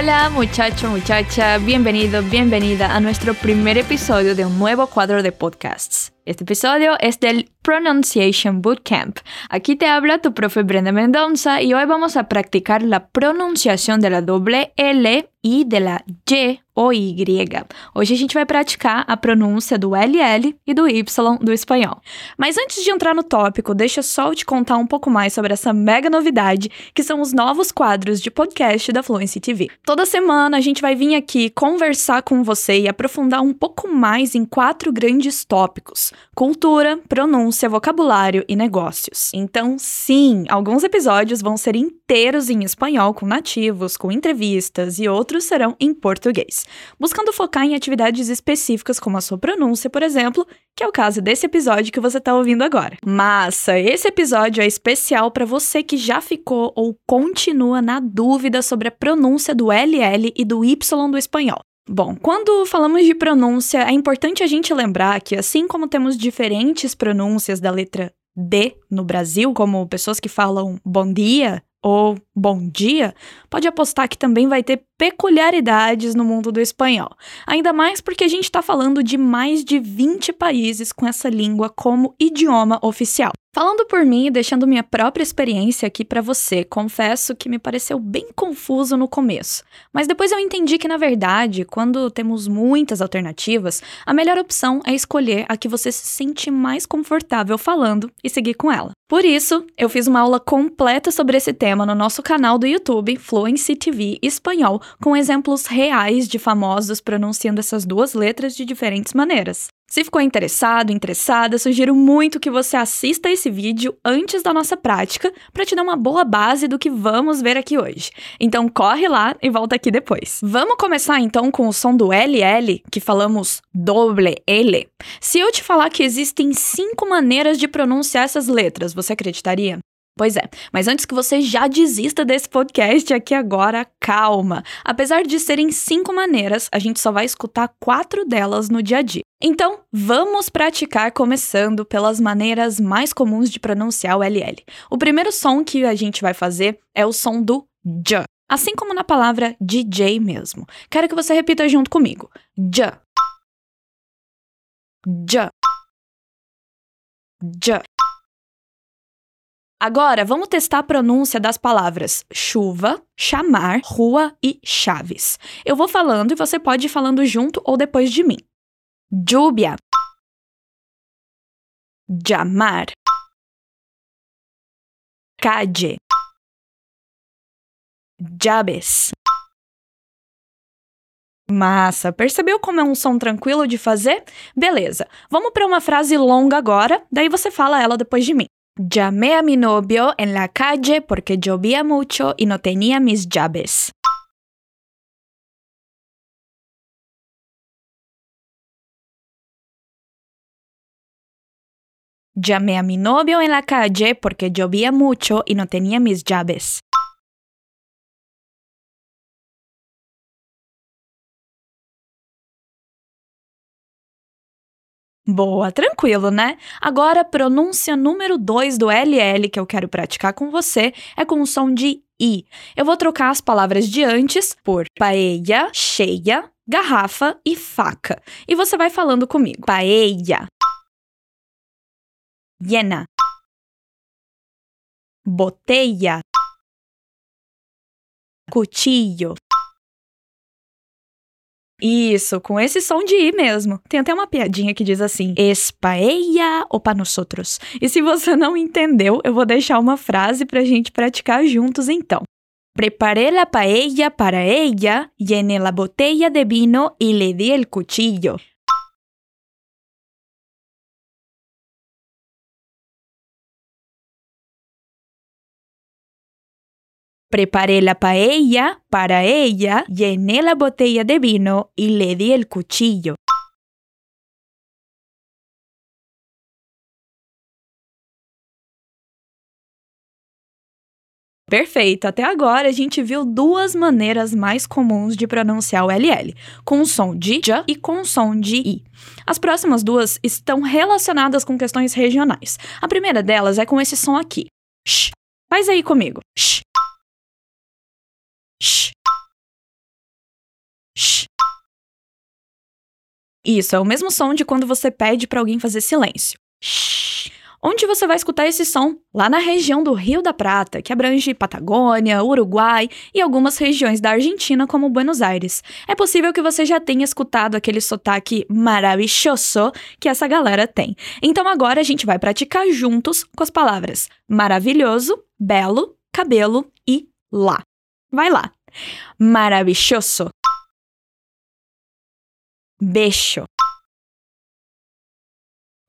Hola muchacho, muchacha, bienvenido, bienvenida a nuestro primer episodio de un nuevo cuadro de podcasts. Este episodio es del Pronunciation Bootcamp. Aquí te habla tu profe Brenda Mendonza y hoy vamos a practicar la pronunciação da doble L e la Y ou Y. Hoje a gente vai praticar a pronúncia do LL e do Y do espanhol. Mas antes de entrar no tópico, deixa só eu te contar um pouco mais sobre essa mega novidade que são os novos quadros de podcast da Fluency TV. Toda semana a gente vai vir aqui conversar com você e aprofundar um pouco mais em quatro grandes tópicos: cultura, pronúncia, vocabulário e negócios. Então, sim, alguns episódios vão ser inteiros em espanhol com nativos, com entrevistas e outros serão em português, buscando focar em atividades específicas como a sua pronúncia, por exemplo, que é o caso desse episódio que você está ouvindo agora. Massa! Esse episódio é especial para você que já ficou ou continua na dúvida sobre a pronúncia do LL e do Y do espanhol. Bom, quando falamos de pronúncia, é importante a gente lembrar que, assim como temos diferentes pronúncias da letra D no Brasil, como pessoas que falam bom dia ou bom dia, pode apostar que também vai ter peculiaridades no mundo do espanhol. Ainda mais porque a gente está falando de mais de 20 países com essa língua como idioma oficial. Falando por mim e deixando minha própria experiência aqui para você, confesso que me pareceu bem confuso no começo, mas depois eu entendi que na verdade, quando temos muitas alternativas, a melhor opção é escolher a que você se sente mais confortável falando e seguir com ela. Por isso, eu fiz uma aula completa sobre esse tema no nosso canal do YouTube, Fluency TV Espanhol, com exemplos reais de famosos pronunciando essas duas letras de diferentes maneiras. Se ficou interessado, interessada, sugiro muito que você assista esse vídeo antes da nossa prática para te dar uma boa base do que vamos ver aqui hoje. Então corre lá e volta aqui depois. Vamos começar então com o som do LL, que falamos doble L. Se eu te falar que existem cinco maneiras de pronunciar essas letras, você acreditaria? Pois é, mas antes que você já desista desse podcast aqui agora, calma. Apesar de serem cinco maneiras, a gente só vai escutar quatro delas no dia a dia. Então, vamos praticar começando pelas maneiras mais comuns de pronunciar o LL. O primeiro som que a gente vai fazer é o som do J, assim como na palavra DJ mesmo. Quero que você repita junto comigo. J. J. J. Agora, vamos testar a pronúncia das palavras chuva, chamar, rua e chaves. Eu vou falando e você pode ir falando junto ou depois de mim. Lluvia. Llamar. Calle. Llaves. Massa, percebeu como é um som tranquilo de fazer? Beleza, vamos para uma frase longa agora, daí você fala ela depois de mim. Llamé a mi novio en la calle porque llovía mucho y no tenía mis llaves. Llamé a mi novio en la calle porque llovía mucho y no tenía mis llaves. Boa, tranquilo, né? Agora, pronúncia número 2 do LL que eu quero praticar com você é com o som de I. Eu vou trocar as palavras de antes por paella, cheia, garrafa e faca. E você vai falando comigo. Paella. Llena. Botella. Cuchillo. Isso, com esse som de i mesmo. Tem até uma piadinha que diz assim: Espaella ou para nosotros. E se você não entendeu, eu vou deixar uma frase pra gente praticar juntos então. Preparé la paella para ella, llené la botella de vino y le di el cuchillo. Preparé la paella para ella, llené la botella de vino y le di el cuchillo. Perfeito! Até agora a gente viu duas maneiras mais comuns de pronunciar o LL, com o som de J e com o som de I. As próximas duas estão relacionadas com questões regionais. A primeira delas é com esse som aqui. Shh. Faz aí comigo. Isso, é o mesmo som de quando você pede para alguém fazer silêncio. Onde você vai escutar esse som? Lá na região do Rio da Prata, que abrange Patagônia, Uruguai e algumas regiões da Argentina, como Buenos Aires. É possível que você já tenha escutado aquele sotaque maravilhoso que essa galera tem. Então agora a gente vai praticar juntos com as palavras maravilhoso, belo, cabelo e lá. Vai lá. Maravilhoso. Beijo.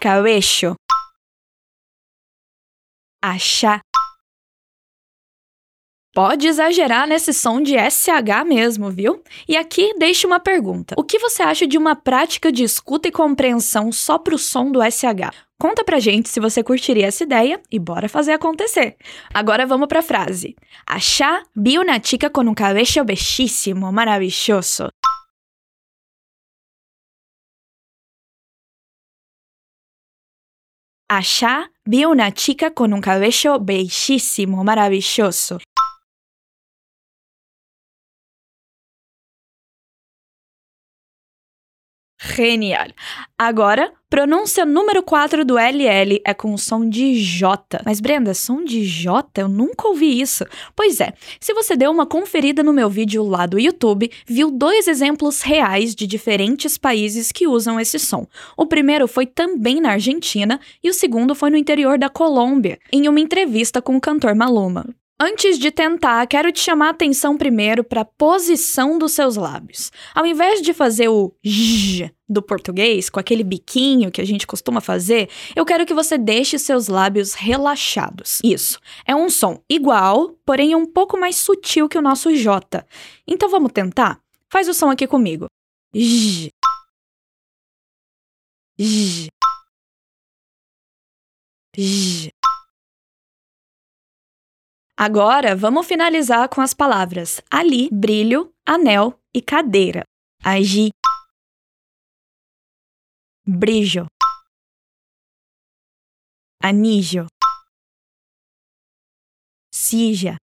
Cabello achar. Pode exagerar nesse som de SH mesmo, viu? E aqui deixe uma pergunta. O que você acha de uma prática de escuta e compreensão só pro som do SH? Conta pra gente se você curtiria essa ideia e bora fazer acontecer. Agora vamos pra frase. Achar vi una chica con un cabello bellísimo, maravilloso. Allá vi una chica con un cabello bellísimo, maravilloso. Genial! Agora, pronúncia número 4 do LL é com som de J. Mas, Brenda, som de J? Eu nunca ouvi isso. Pois é, se você deu uma conferida no meu vídeo lá do YouTube, viu dois exemplos reais de diferentes países que usam esse som. O primeiro foi também na Argentina e o segundo foi no interior da Colômbia, em uma entrevista com o cantor Maluma. Antes de tentar, quero te chamar a atenção primeiro para a posição dos seus lábios. Ao invés de fazer o j do português, com aquele biquinho que a gente costuma fazer, eu quero que você deixe seus lábios relaxados. Isso. É um som igual, porém um pouco mais sutil que o nosso J. Então vamos tentar? Faz o som aqui comigo. J. J. J. Agora, vamos finalizar com as palavras ali, brilho, anel e cadeira. Agi. Brilho. Anígio. Sija.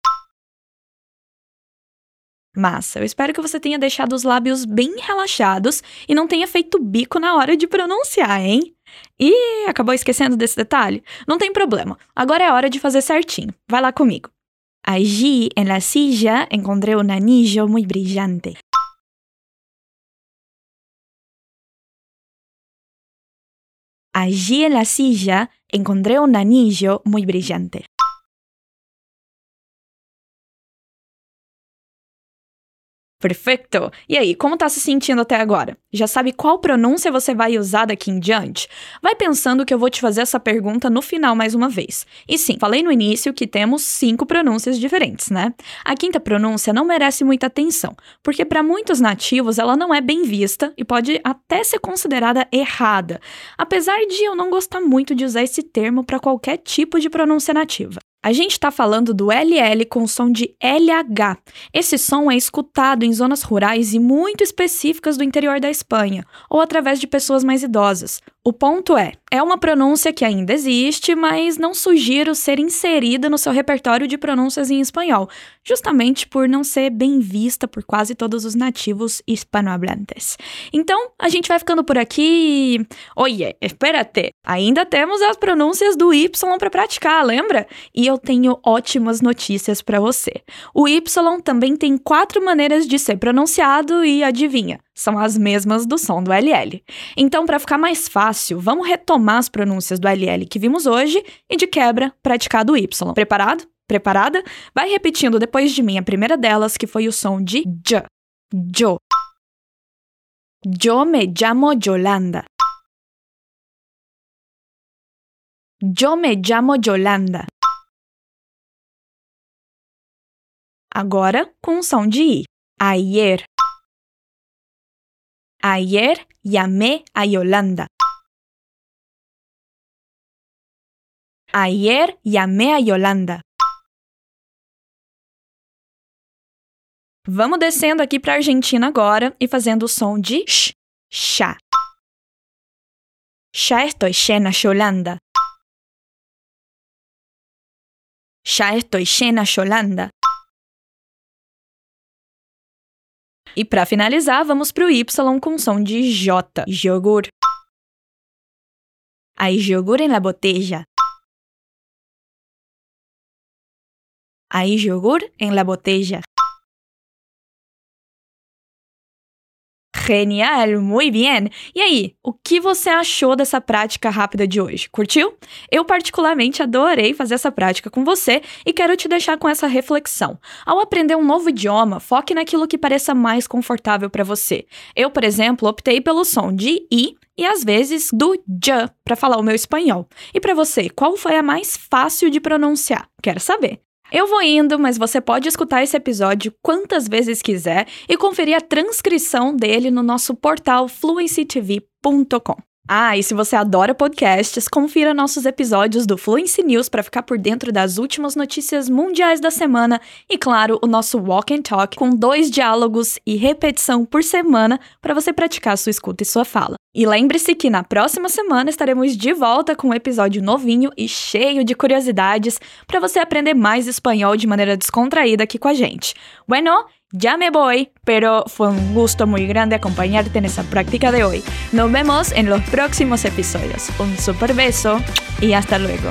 Massa, eu espero que você tenha deixado os lábios bem relaxados e não tenha feito bico na hora de pronunciar, hein? E acabou esquecendo desse detalhe? Não tem problema, agora é hora de fazer certinho. Vai lá comigo. Allí, en la silla, encontré un anillo muy brillante. Allí en la silla encontré un anillo muy brillante. Perfeito! E aí, como tá se sentindo até agora? Já sabe qual pronúncia você vai usar daqui em diante? Vai pensando que eu vou te fazer essa pergunta no final mais uma vez. E sim, falei no início que temos cinco pronúncias diferentes, né? A quinta pronúncia não merece muita atenção, porque para muitos nativos ela não é bem vista e pode até ser considerada errada, apesar de eu não gostar muito de usar esse termo para qualquer tipo de pronúncia nativa. A gente está falando do LL com som de LH. Esse som é escutado em zonas rurais e muito específicas do interior da Espanha, ou através de pessoas mais idosas. O ponto é, é uma pronúncia que ainda existe, mas não sugiro ser inserida no seu repertório de pronúncias em espanhol, justamente por não ser bem vista por quase todos os nativos hispanohablantes. Então, a gente vai ficando por aqui. Oye, espérate! Ainda temos as pronúncias do Y para praticar, lembra? E eu tenho ótimas notícias para você. O Y também tem quatro maneiras de ser pronunciado e adivinha? São as mesmas do som do LL. Então, para ficar mais fácil, vamos retomar as pronúncias do LL que vimos hoje e, de quebra, praticar do Y. Preparado? Preparada? Vai repetindo depois de mim a primeira delas, que foi o som de J. Jo. Yo me llamo Yolanda. Yo me llamo Yolanda. Agora com o som de I. Ayer. Ayer llamé a Yolanda. Ayer llamé a Yolanda. Vamos descendo aqui para a Argentina agora e fazendo o som de sh, chá. Ya estoy llena, Yolanda. Ya estoy llena, Yolanda. E para finalizar, vamos pro Y com som de J. Yogur. Hay yogur en la botella. Hay yogur en la botella. Genial, muito bem. E aí, o que você achou dessa prática rápida de hoje? Curtiu? Eu particularmente adorei fazer essa prática com você e quero te deixar com essa reflexão. Ao aprender um novo idioma, foque naquilo que pareça mais confortável para você. Eu, por exemplo, optei pelo som de i e às vezes do j para falar o meu espanhol. E para você, qual foi a mais fácil de pronunciar? Quero saber. Eu vou indo, mas você pode escutar esse episódio quantas vezes quiser e conferir a transcrição dele no nosso portal fluencytv.com. Ah, e se você adora podcasts, confira nossos episódios do Fluency News para ficar por dentro das últimas notícias mundiais da semana e, claro, o nosso Walk and Talk com dois diálogos e repetição por semana para você praticar sua escuta e sua fala. E lembre-se que na próxima semana estaremos de volta com um episódio novinho e cheio de curiosidades para você aprender mais espanhol de maneira descontraída aqui com a gente. Bueno, Ya me voy, pero fue un gusto muy grande acompañarte en esa práctica de hoy. Nos vemos en los próximos episodios. Un super beso y hasta luego.